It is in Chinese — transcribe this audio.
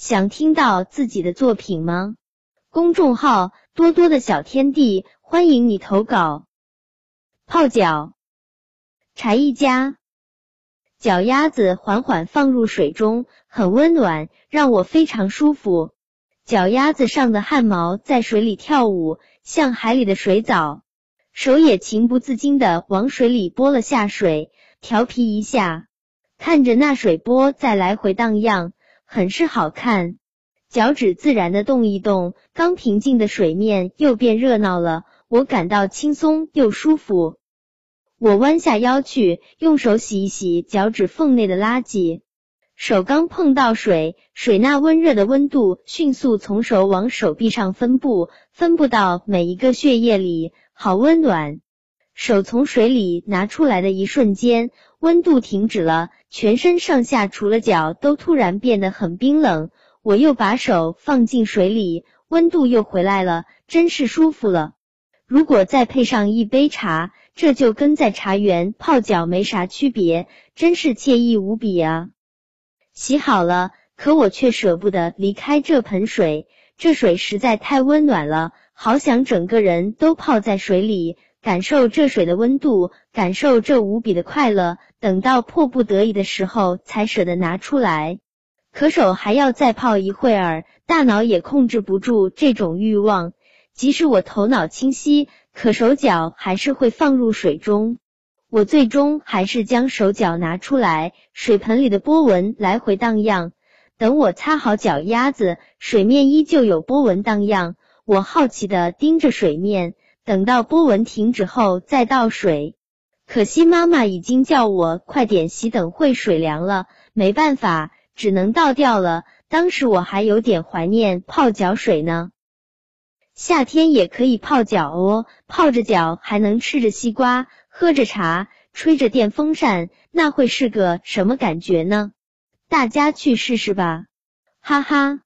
想听到自己的作品吗？公众号多多的小天地，欢迎你投稿。泡脚，柴一家，脚丫子缓缓放入水中，很温暖，让我非常舒服。脚丫子上的汗毛在水里跳舞，像海里的水藻。手也情不自禁的往水里拨了下水，调皮一下，看着那水波在来回荡漾，很是好看。脚趾自然的动一动，刚平静的水面又变热闹了，我感到轻松又舒服。我弯下腰去，用手洗一洗脚趾缝内的垃圾。手刚碰到水，水那温热的温度迅速从手往手臂上分布，分布到每一个血液里，好温暖。手从水里拿出来的一瞬间，温度停止了，全身上下除了脚都突然变得很冰冷。我又把手放进水里，温度又回来了，真是舒服了。如果再配上一杯茶，这就跟在茶园泡脚没啥区别，真是惬意无比啊！洗好了，可我却舍不得离开这盆水，这水实在太温暖了，好想整个人都泡在水里，感受这水的温度，感受这无比的快乐。等到迫不得已的时候，才舍得拿出来。可手还要再泡一会儿，大脑也控制不住这种欲望。即使我头脑清晰，可手脚还是会放入水中。我最终还是将手脚拿出来，水盆里的波纹来回荡漾。等我擦好脚丫子，水面依旧有波纹荡漾。我好奇的盯着水面，等到波纹停止后再倒水。可惜妈妈已经叫我快点洗，等会水凉了。没办法。只能倒掉了。当时我还有点怀念泡脚水呢。夏天也可以泡脚哦，泡着脚还能吃着西瓜，喝着茶，吹着电风扇，那会是个什么感觉呢？大家去试试吧，哈哈。